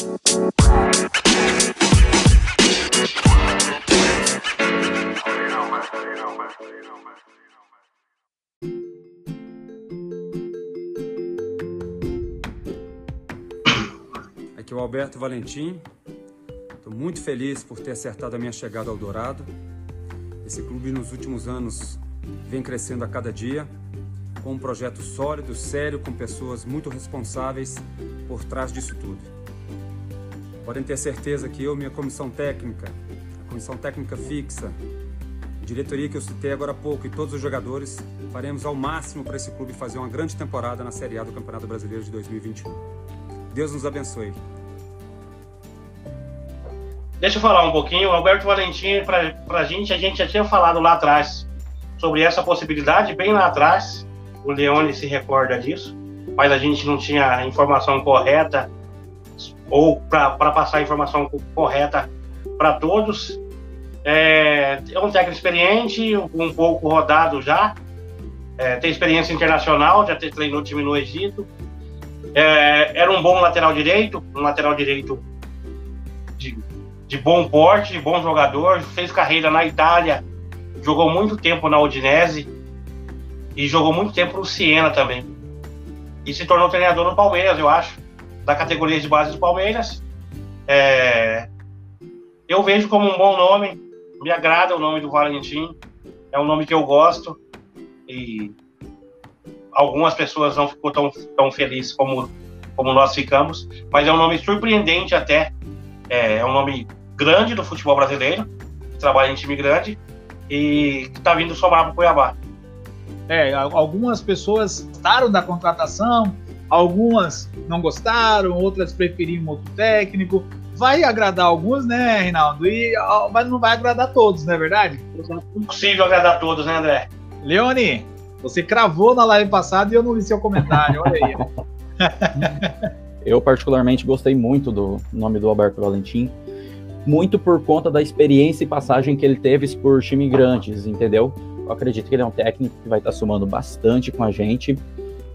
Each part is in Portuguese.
Aqui é o Alberto Valentim. Estou muito feliz por ter acertado a minha chegada ao Dourado. Esse clube nos últimos anos vem crescendo a cada dia, com um projeto sólido, sério, com pessoas muito responsáveis por trás disso tudo. Podem ter certeza que eu, minha comissão técnica, a comissão técnica fixa, diretoria que eu citei agora há pouco e todos os jogadores faremos ao máximo para esse clube fazer uma grande temporada na Série A do Campeonato Brasileiro de 2021. Deus nos abençoe. Deixa eu falar um pouquinho. O Alberto Valentim, para a gente, a gente já tinha falado lá atrás sobre essa possibilidade, bem lá atrás. O Leone se recorda disso, mas a gente não tinha a informação correta ou para passar a informação correta para todos. É, é, um técnico experiente, um pouco rodado já, é, tem experiência internacional, já treinou time no Egito. É, era um bom lateral direito, um lateral direito de de bom porte, de bom jogador, fez carreira na Itália, jogou muito tempo na Udinese e jogou muito tempo no Siena também. E se tornou treinador no Palmeiras, eu acho, da categoria de base do Palmeiras. É... Eu vejo como um bom nome, me agrada o nome do Valentim, é um nome que eu gosto e algumas pessoas não ficou tão, tão felizes como, como nós ficamos, mas é um nome surpreendente até, é, é um nome grande do futebol brasileiro, trabalha em time grande e que está vindo somar para o Cuiabá. É, algumas pessoas gostaram da contratação, algumas não gostaram, outras preferiam outro técnico. Vai agradar alguns, né, Reinaldo? E, mas não vai agradar todos, não é verdade? É impossível agradar todos, né, André? Leone, você cravou na live passada e eu não li seu comentário, olha aí. eu particularmente gostei muito do nome do Alberto Valentim muito por conta da experiência e passagem que ele teve por time grandes, entendeu? Eu acredito que ele é um técnico que vai estar somando bastante com a gente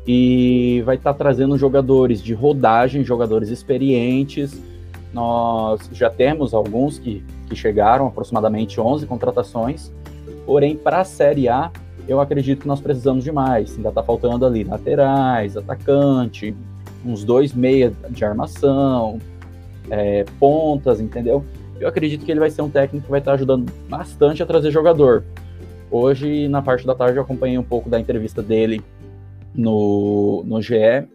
e vai estar tá trazendo jogadores de rodagem, jogadores experientes. Nós já temos alguns que, que chegaram, aproximadamente 11 contratações, porém, para a Série A, eu acredito que nós precisamos de mais. Ainda está faltando ali laterais, atacante, uns dois meias de armação, é, pontas, entendeu? Eu acredito que ele vai ser um técnico que vai estar ajudando bastante a trazer jogador. Hoje, na parte da tarde, eu acompanhei um pouco da entrevista dele no, no GE,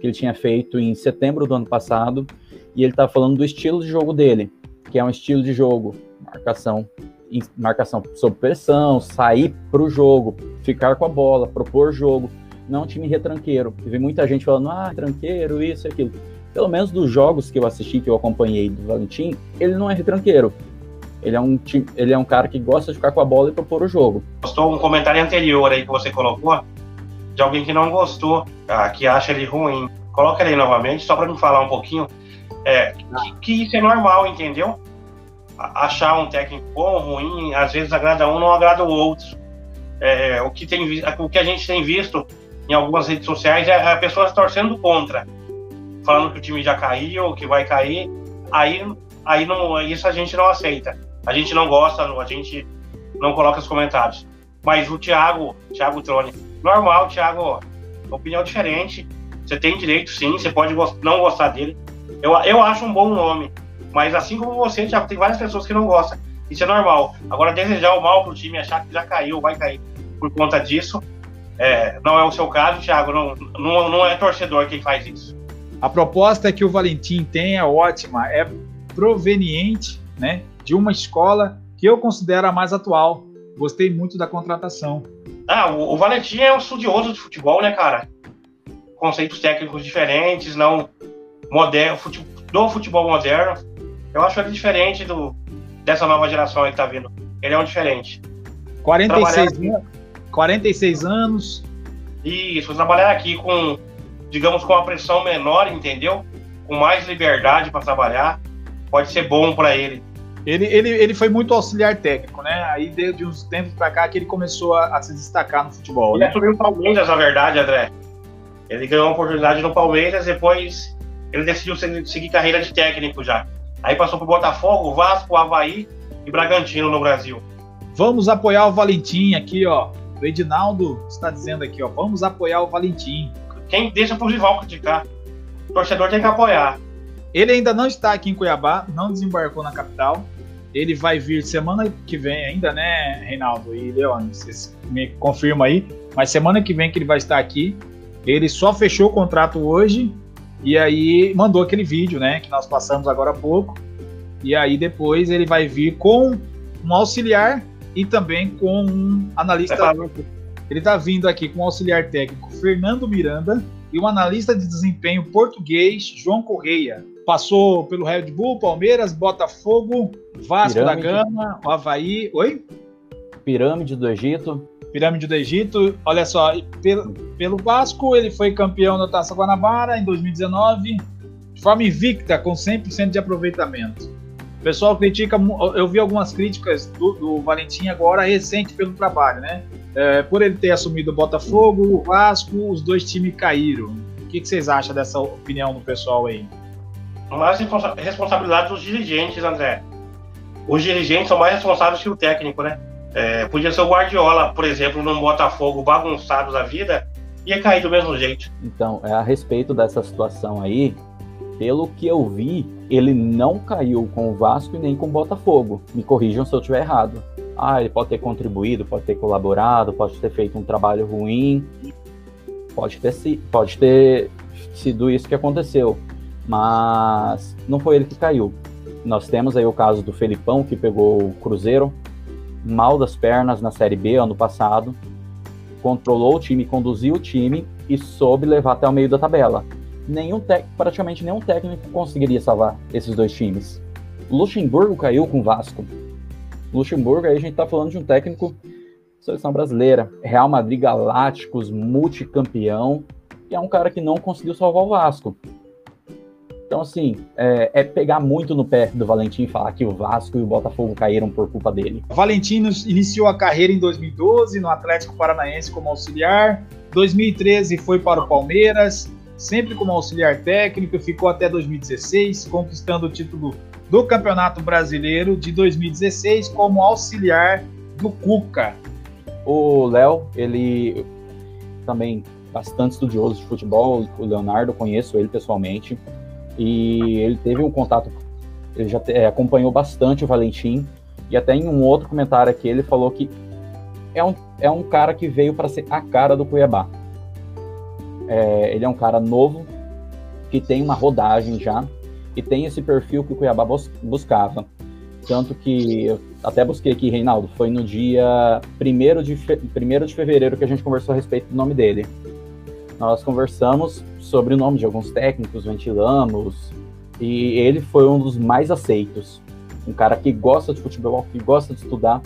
que ele tinha feito em setembro do ano passado, e ele estava falando do estilo de jogo dele, que é um estilo de jogo, marcação, marcação sob pressão, sair para o jogo, ficar com a bola, propor jogo, não um time retranqueiro. vi muita gente falando, ah, tranqueiro, isso e aquilo pelo menos dos jogos que eu assisti, que eu acompanhei do Valentim, ele não é retranqueiro. Ele é um, ele é um cara que gosta de ficar com a bola e propor o jogo. Gostou um comentário anterior aí que você colocou, de alguém que não gostou, ah, que acha ele ruim. Coloca ele aí novamente, só para me falar um pouquinho. É, que, que, isso é normal, entendeu? Achar um técnico bom ruim, às vezes agrada um, não agrada o outro. É, o, que tem, o que a gente tem visto em algumas redes sociais é a pessoa torcendo contra falando que o time já caiu, que vai cair, aí, aí não, isso a gente não aceita. A gente não gosta, a gente não coloca os comentários. Mas o Thiago, Thiago Trone, normal, Thiago, opinião diferente. Você tem direito, sim, você pode não gostar dele. Eu, eu acho um bom nome. Mas assim como você, Thiago, tem várias pessoas que não gostam. Isso é normal. Agora, desejar o mal pro time, achar que já caiu, vai cair por conta disso, é, não é o seu caso, Thiago. Não, não, não é torcedor quem faz isso. A proposta que o Valentim tem é ótima, é proveniente né, de uma escola que eu considero a mais atual. Gostei muito da contratação. Ah, o, o Valentim é um estudioso de futebol, né, cara? Conceitos técnicos diferentes, não moderno, fute, do futebol moderno. Eu acho ele diferente do, dessa nova geração aí que tá vindo. Ele é um diferente. 46, 46 anos. Isso, trabalhar aqui com digamos, com uma pressão menor, entendeu? Com mais liberdade para trabalhar, pode ser bom para ele. Ele, ele, ele foi muito auxiliar técnico, né? Aí de uns tempos para cá que ele começou a, a, se destacar no futebol. Ele né? assumiu o Palmeiras, na verdade, André. Ele ganhou uma oportunidade no Palmeiras, depois ele decidiu seguir carreira de técnico já. Aí passou pro Botafogo, Vasco, Havaí e Bragantino no Brasil. Vamos apoiar o Valentim aqui, ó. O Edinaldo está dizendo aqui, ó. Vamos apoiar o Valentim. Quem deixa pro rival criticar. O torcedor tem que apoiar. Ele ainda não está aqui em Cuiabá, não desembarcou na capital. Ele vai vir semana que vem ainda, né, Reinaldo e Leone? Vocês me confirmam aí. Mas semana que vem que ele vai estar aqui. Ele só fechou o contrato hoje e aí mandou aquele vídeo, né, que nós passamos agora há pouco. E aí depois ele vai vir com um auxiliar e também com um analista. Ele está vindo aqui com o auxiliar técnico Fernando Miranda e um analista de desempenho português, João Correia. Passou pelo Red Bull, Palmeiras, Botafogo, Vasco Pirâmide. da Gama, o Havaí. Oi? Pirâmide do Egito. Pirâmide do Egito. Olha só, pelo, pelo Vasco, ele foi campeão da Taça Guanabara em 2019, de forma invicta, com 100% de aproveitamento. O pessoal critica, eu vi algumas críticas do, do Valentim agora recente pelo trabalho, né? É, por ele ter assumido o Botafogo, o Vasco, os dois times caíram. O que, que vocês acham dessa opinião do pessoal aí? Mais responsabilidade dos dirigentes, André. Os dirigentes são mais responsáveis que o técnico, né? É, podia ser o Guardiola, por exemplo, num Botafogo bagunçado da vida, ia cair do mesmo jeito. Então, é a respeito dessa situação aí, pelo que eu vi, ele não caiu com o Vasco e nem com o Botafogo. Me corrijam se eu estiver errado. Ah, ele pode ter contribuído, pode ter colaborado, pode ter feito um trabalho ruim, pode ter, pode ter sido isso que aconteceu, mas não foi ele que caiu. Nós temos aí o caso do Felipão, que pegou o Cruzeiro mal das pernas na Série B ano passado, controlou o time, conduziu o time e soube levar até o meio da tabela nenhum praticamente nenhum técnico conseguiria salvar esses dois times. Luxemburgo caiu com o Vasco. Luxemburgo, aí a gente tá falando de um técnico seleção brasileira, Real Madrid Galácticos, multicampeão, e é um cara que não conseguiu salvar o Vasco. Então, assim, é, é, pegar muito no pé do Valentim e falar que o Vasco e o Botafogo caíram por culpa dele. Valentim iniciou a carreira em 2012 no Atlético Paranaense como auxiliar. 2013 foi para o Palmeiras sempre como auxiliar técnico, ficou até 2016, conquistando o título do Campeonato Brasileiro de 2016 como auxiliar do Cuca. O Léo, ele também bastante estudioso de futebol, o Leonardo, conheço ele pessoalmente, e ele teve um contato, ele já é, acompanhou bastante o Valentim, e até em um outro comentário aqui ele falou que é um, é um cara que veio para ser a cara do Cuiabá. É, ele é um cara novo, que tem uma rodagem já, e tem esse perfil que o Cuiabá bus buscava. Tanto que eu até busquei aqui, Reinaldo, foi no dia 1 de, fe... 1 de fevereiro que a gente conversou a respeito do nome dele. Nós conversamos sobre o nome de alguns técnicos, ventilamos, e ele foi um dos mais aceitos. Um cara que gosta de futebol, que gosta de estudar.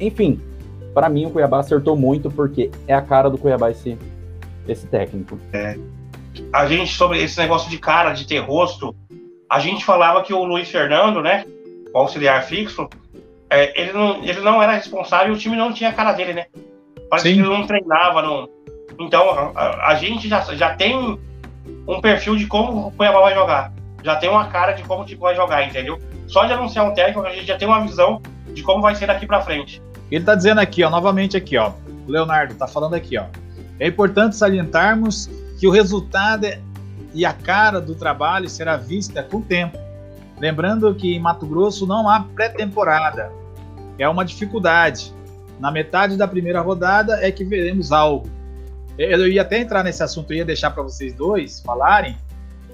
Enfim, para mim o Cuiabá acertou muito porque é a cara do Cuiabá esse, esse técnico. É. A gente, sobre esse negócio de cara, de ter rosto, a gente falava que o Luiz Fernando, né, o auxiliar fixo, é, ele, não, ele não era responsável e o time não tinha a cara dele, né? Parece Sim. que ele não treinava. Não... Então, a, a, gente já, já tem um perfil de como o Cuiabá vai jogar. Já tem uma cara de como o vai jogar, entendeu? Só de anunciar um técnico, a gente já tem uma visão de como vai ser daqui para frente. Ele tá dizendo aqui, ó, novamente aqui, ó. O Leonardo tá falando aqui, ó. É importante salientarmos que o resultado e a cara do trabalho será vista com o tempo. Lembrando que em Mato Grosso não há pré-temporada. É uma dificuldade. Na metade da primeira rodada é que veremos algo. Eu ia até entrar nesse assunto, ia deixar para vocês dois falarem,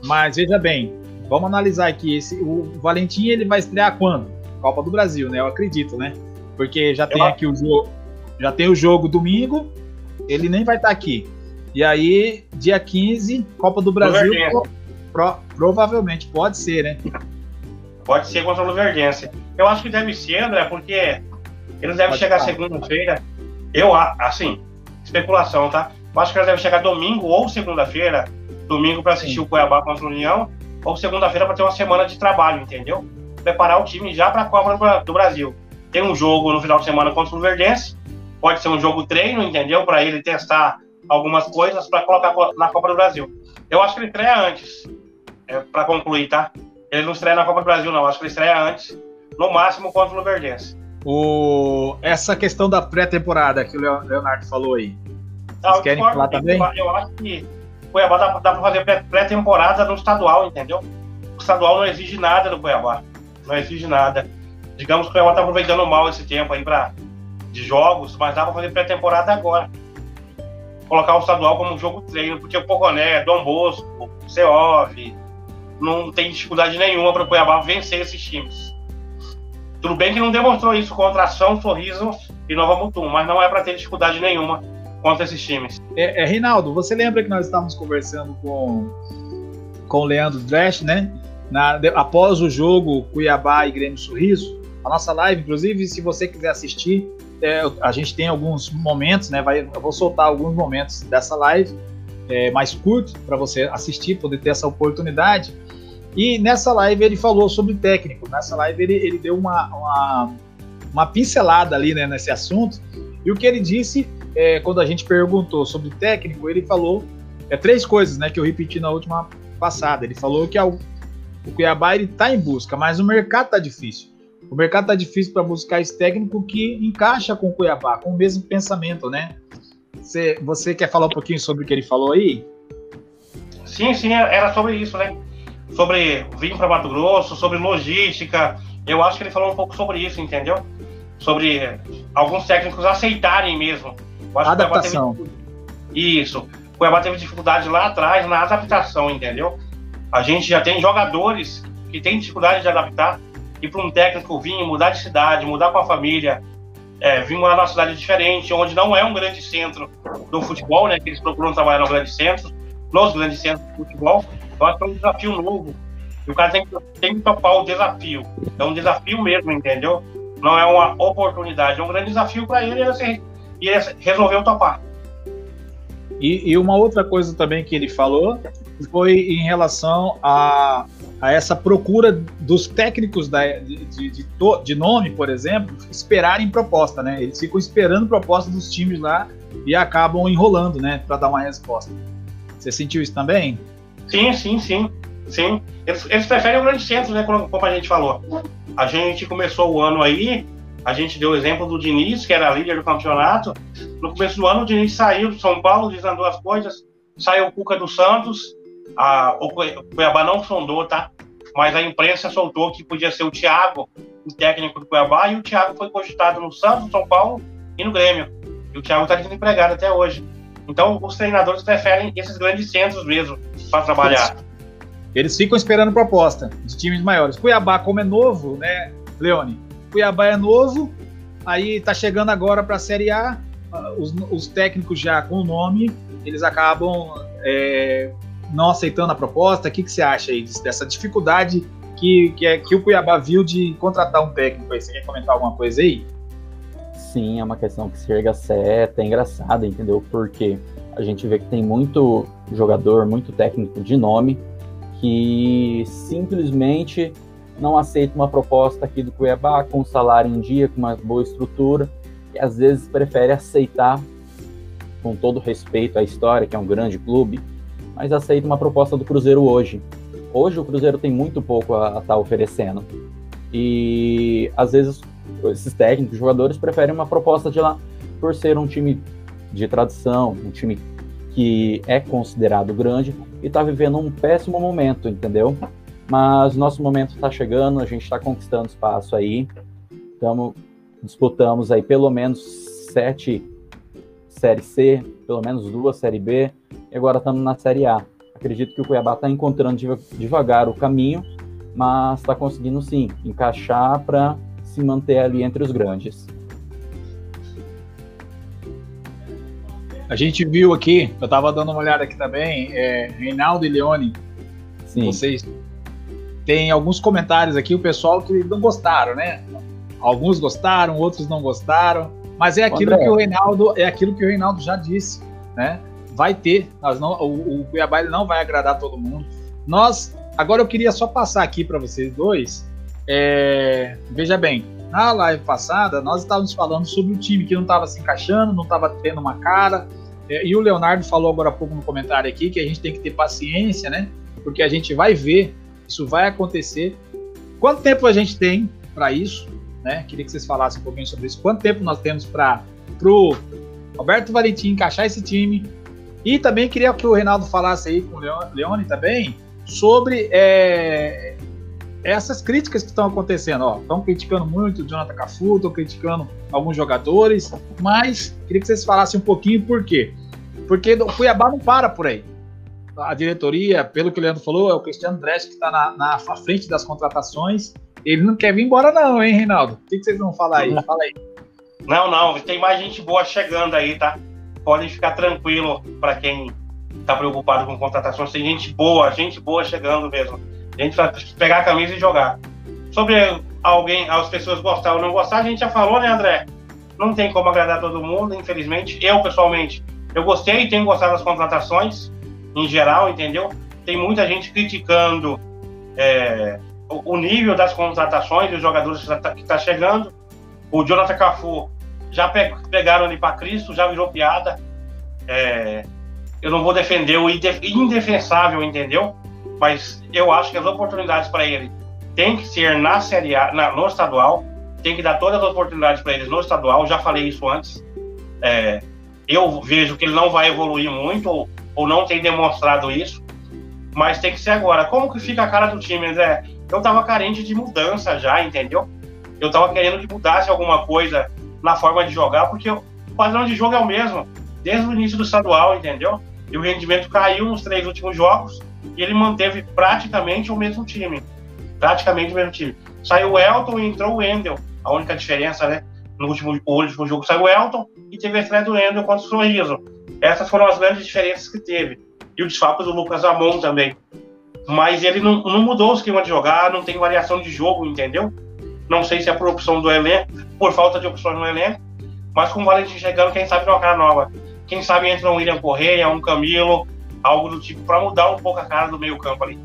mas veja bem, vamos analisar aqui. Esse, o Valentim ele vai estrear quando? Copa do Brasil, né? Eu acredito, né? Porque já tem aqui o jogo, já tem o jogo domingo, ele nem vai estar tá aqui. E aí, dia 15, Copa do Brasil, pro, provavelmente, pode ser, né? Pode ser contra o Luverdense. Eu acho que deve ser, André, porque eles devem pode chegar segunda-feira. Eu, assim, especulação, tá? Eu acho que eles devem chegar domingo ou segunda-feira. Domingo para assistir Sim. o Cuiabá contra o União, ou segunda-feira para ter uma semana de trabalho, entendeu? Preparar o time já para a Copa do Brasil. Tem um jogo no final de semana contra o Luverdense pode ser um jogo treino, entendeu? Para ele testar algumas coisas para colocar na Copa do Brasil. Eu acho que ele treina antes. é, para concluir, tá? Ele não estreia na Copa do Brasil, não. Acho que ele estreia antes, no máximo contra o Luverdense. O... Essa questão da pré-temporada que o Leonardo falou aí. Vocês querem eu falar concordo, também? Eu acho que Cuiabá dá, dá para fazer pré- pré-temporada no estadual, entendeu? O estadual não exige nada do Cuiabá. Não exige nada. Digamos que o Cuiabá tá aproveitando mal esse tempo aí pra, de jogos, mas dá para fazer pré-temporada agora. Colocar o estadual como um jogo treino, porque o Poconé, Dom Bosco, Seov, não tem dificuldade nenhuma para o Cuiabá vencer esses times. Tudo bem que não demonstrou isso contra Ação, Sorriso e Nova Mutum, mas não é para ter dificuldade nenhuma contra esses times. É, é, Reinaldo, você lembra que nós estávamos conversando com, com o Leandro Dresch, né? Na, após o jogo Cuiabá e Grêmio Sorriso, a nossa live, inclusive, se você quiser assistir, é, a gente tem alguns momentos, né? Vai, eu vou soltar alguns momentos dessa live é, mais curto para você assistir, poder ter essa oportunidade. E nessa live ele falou sobre técnico. Nessa live ele, ele deu uma, uma, uma pincelada ali né, nesse assunto. E o que ele disse é, quando a gente perguntou sobre técnico, ele falou é, três coisas, né, que eu repeti na última passada. Ele falou que o, Cuiabá ele está em busca, mas o mercado está difícil. O mercado está difícil para buscar esse técnico que encaixa com o Cuiabá, com o mesmo pensamento, né? Você, você quer falar um pouquinho sobre o que ele falou aí? Sim, sim, era sobre isso, né? Sobre vir para Mato Grosso, sobre logística. Eu acho que ele falou um pouco sobre isso, entendeu? Sobre alguns técnicos aceitarem mesmo. Eu acho que o Cuiabá Adaptação. teve- Isso. O Cuiabá teve dificuldade lá atrás na adaptação, entendeu? A gente já tem jogadores que têm dificuldade de adaptar e para um técnico vir mudar de cidade, mudar com a família, é, vir morar numa cidade diferente, onde não é um grande centro do futebol, né? Que eles procuram trabalhar no grande centro, nos grandes centros de futebol. Eu acho que é um desafio novo. E o cara tem que, tem que topar o desafio. É um desafio mesmo, entendeu? Não é uma oportunidade, é um grande desafio para ele se- e ele resolveu topar. E, e uma outra coisa também que ele falou foi em relação a, a essa procura dos técnicos da, de, de, de to- de nome, por exemplo, esperarem proposta, né? Eles ficam esperando proposta dos times lá e acabam enrolando, né, para dar uma resposta. Você sentiu isso também? Sim, sim, sim. Sim. Eles, eles preferem o grande centro, né? Como, como a gente falou. A gente começou o ano aí, a gente deu o exemplo do Diniz, que era líder do campeonato. No começo do ano, o Diniz saiu do São Paulo, desandou as coisas, saiu o Cuca do Santos. A, o Cuiabá não sondou, tá? Mas a imprensa soltou que podia ser o Thiago, o técnico do Cuiabá, e o Thiago foi cogitado no Santos, São Paulo e no Grêmio. E o Thiago está desempregado até hoje. Então, os treinadores preferem esses grandes centros mesmo para trabalhar. Eles ficam esperando proposta de times maiores. Cuiabá, como é novo, né, Leone? Cuiabá é novo, aí tá chegando agora para a Série A. Os, os técnicos já com o nome, eles acabam é, não aceitando a proposta. O que, que você acha aí dessa dificuldade que, que, é, que o Cuiabá viu de contratar um técnico aí? Você quer comentar alguma coisa aí? Sim, é uma questão que chega a até engraçada, entendeu? Porque a gente vê que tem muito jogador, muito técnico de nome que simplesmente não aceita uma proposta aqui do Cuiabá com um salário em dia, com uma boa estrutura, e às vezes prefere aceitar, com todo respeito à história, que é um grande clube, mas aceita uma proposta do Cruzeiro hoje. Hoje o Cruzeiro tem muito pouco a estar oferecendo. E às vezes esses técnicos, jogadores preferem uma proposta de lá por ser um time de tradição, um time que é considerado grande e está vivendo um péssimo momento, entendeu? Mas nosso momento está chegando, a gente está conquistando espaço aí, tamo, disputamos aí pelo menos sete Série C, pelo menos duas Série B, e agora estamos na Série A. Acredito que o Cuiabá está encontrando deva- devagar o caminho, mas está conseguindo sim encaixar para se manter ali entre os grandes. A gente viu aqui, eu tava dando uma olhada aqui também, é, Reinaldo e Leone, Sim, vocês tem alguns comentários aqui, o pessoal que não gostaram, né? Alguns gostaram, outros não gostaram, mas é aquilo André. que o Reinaldo, é aquilo que o Reinaldo já disse, né? Vai ter, nós não, o, o Cuiabá não vai agradar todo mundo. Nós, agora eu queria só passar aqui para vocês dois. é, veja bem, na live passada nós estávamos falando sobre o time que não estava se encaixando, não estava tendo uma cara. é, e o Leonardo falou agora há pouco no comentário aqui que a gente tem que ter paciência, né? porque a gente vai ver, isso vai acontecer. Quanto tempo a gente tem para isso? Né? Queria que vocês falassem um pouquinho sobre isso. Quanto tempo nós temos para o Roberto Valentim encaixar esse time? E também queria que o Reinaldo falasse aí com o Leone também sobre é, essas críticas que estão acontecendo. Estão criticando muito o Jonathan Cafu, estão criticando alguns jogadores, mas queria que vocês falassem um pouquinho por quê. Porque o Cuiabá não para por aí. A diretoria, pelo que o Leandro falou, é o Cristiano Dresch que está na, na, frente das contratações. Ele não quer vir embora, não, hein, Reinaldo? O que, que vocês vão falar aí? Fala aí. Não, não, tem mais gente boa chegando aí, tá? Podem ficar tranquilo para quem está preocupado com contratações. Tem gente boa, gente boa chegando mesmo. A gente vai pegar a camisa e jogar. Sobre alguém, as pessoas gostar ou não gostar, a gente já falou, né, André? Não tem como agradar todo mundo, infelizmente. Eu, pessoalmente, eu gostei e tenho gostado das contratações, em geral, entendeu? Tem muita gente criticando é, o nível das contratações dos jogadores que está tá chegando. O Jonathan Cafu já pe pegaram ele para Cristo, já virou piada. É, eu não vou defender o indefensável, entendeu? Mas eu acho que as oportunidades para ele tem que ser na Série A, na, no estadual, tem que dar todas as oportunidades para eles no estadual. Já falei isso antes. É, eu vejo que ele não vai evoluir muito ou não tem demonstrado isso, mas tem que ser agora. Como que fica a cara do time, Zé? Eu tava carente de mudança já, entendeu? Eu tava querendo que mudasse alguma coisa na forma de jogar, porque o padrão de jogo é o mesmo, desde o início do estadual, entendeu? E o rendimento caiu nos três últimos jogos e ele manteve praticamente o mesmo time. Praticamente o mesmo time. Saiu o Elton e entrou o Endel. A única diferença, né? No último, último jogo saiu o Elton e teve a estreia do Endel contra o Sorriso. Essas foram as grandes diferenças que teve. E o desfalque do Lucas Amon também. Mas ele não, não mudou o esquema de jogar, não tem variação de jogo, entendeu? Não sei se é por opção do elenco, por falta de opções no elenco, mas com o Valentim chegando, quem sabe uma cara nova. Quem sabe entra um William Correia, um Camilo, algo do tipo, para mudar um pouco a cara do meio campo ali.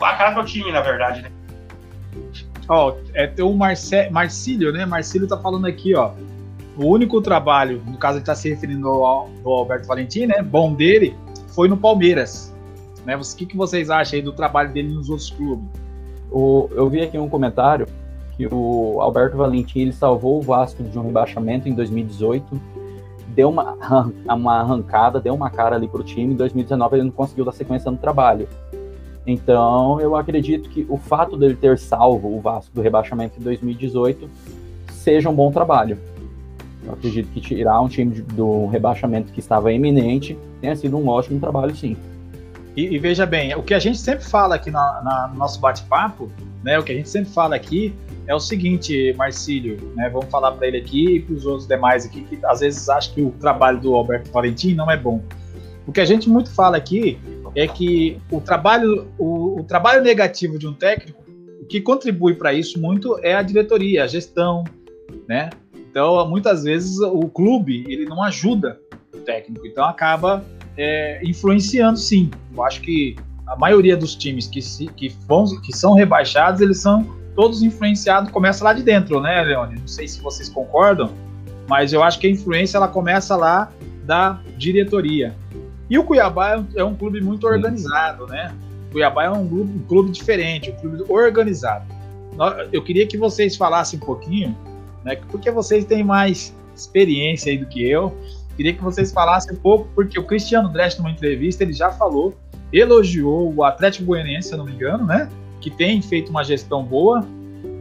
A cara do time, na verdade, né? Ó, é o Marce Marcílio, né? Marcílio tá falando aqui, ó. O único trabalho, no caso ele tá se referindo ao, ao Alberto Valentim, né? Bom dele, foi no Palmeiras. Né? O que, que vocês acham aí do trabalho dele nos outros clubes? O, eu vi aqui um comentário que o Alberto Valentim ele salvou o Vasco de um rebaixamento em 2018, deu uma, uma arrancada, deu uma cara ali para o time. Em 2019 ele não conseguiu dar sequência no trabalho. Então eu acredito que o fato dele ter salvo o Vasco do rebaixamento em 2018 seja um bom trabalho. Eu acredito que tirar um time do rebaixamento que estava iminente tenha sido um ótimo trabalho, sim. E, e, veja bem, o que a gente sempre fala aqui na, na, no nosso bate-papo, né? O que a gente sempre fala aqui é o seguinte, Marcílio, né? Vamos falar para ele aqui e para os outros demais aqui que às vezes acham que o trabalho do Alberto Valentim não é bom. O que a gente muito fala aqui é que o trabalho, o, o trabalho negativo de um técnico, o que contribui para isso muito é a diretoria, a gestão, né? Então, muitas vezes o clube ele não ajuda o técnico, então acaba é, influenciando sim. Eu acho que a maioria dos times que, se, que, vão, que são rebaixados, eles são todos influenciados, começa lá de dentro, né, Leone? Não sei se vocês concordam, mas eu acho que a influência ela começa lá da diretoria. E o Cuiabá é um, é clube muito organizado, né? O Cuiabá é um clube, um clube diferente, um clube organizado. Eu queria que vocês falassem um pouquinho, né? Porque vocês têm mais experiência aí do que eu. Queria que vocês falassem um pouco, porque o Cristiano Dresch, numa entrevista, ele já falou, elogiou o Atlético Goianiense, se eu não me engano, né? Que tem feito uma gestão boa.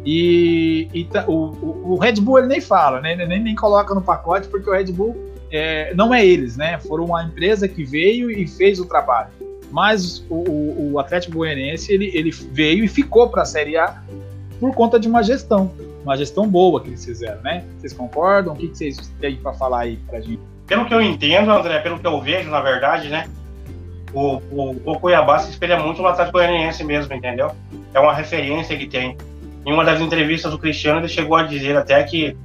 E, e o, o, o, Red Bull ele nem fala, né? Ele nem, nem coloca no pacote, porque o Red Bull é, não é eles, né? Foram uma empresa que veio e fez o trabalho. Mas o, o Atlético Goianiense ele, ele veio e ficou para a Série A por conta de uma gestão, uma gestão boa que eles fizeram, né? Vocês concordam? O que, vocês têm para falar aí para gente? pelo que eu entendo, André, pelo que eu vejo, na verdade, né? O, o, o Cuiabá se espelha muito no Atlético Goianiense mesmo, entendeu? É uma referência que tem. Em uma das entrevistas do Cristiano, ele chegou a dizer até que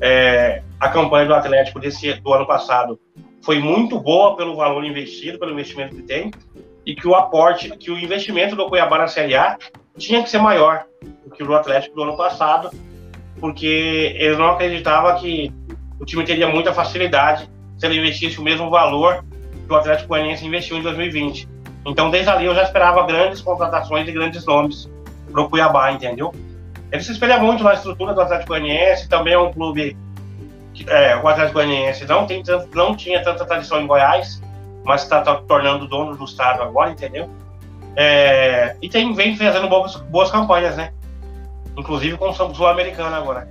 é, a campanha do Atlético desse, do ano passado foi muito boa pelo valor investido, pelo investimento que tem, e que o aporte, que o investimento do Cuiabá na Série A tinha que ser maior do que o do Atlético do ano passado, porque ele não acreditava que o time teria muita facilidade se ele investisse o mesmo valor que o Atlético Goianiense investiu em 2020. Então, desde ali eu já esperava grandes contratações e grandes nomes para o Cuiabá, entendeu? Ele se espelha muito na estrutura do Atlético Goianiense, também é um clube que, é, o Atlético Goianiense não, tem tanto, não tinha tanta tradição em Goiás, mas está tá tornando dono do estado agora, entendeu? É, e tem, vem fazendo boas, boas campanhas, né? Inclusive com o Sul-Americano agora.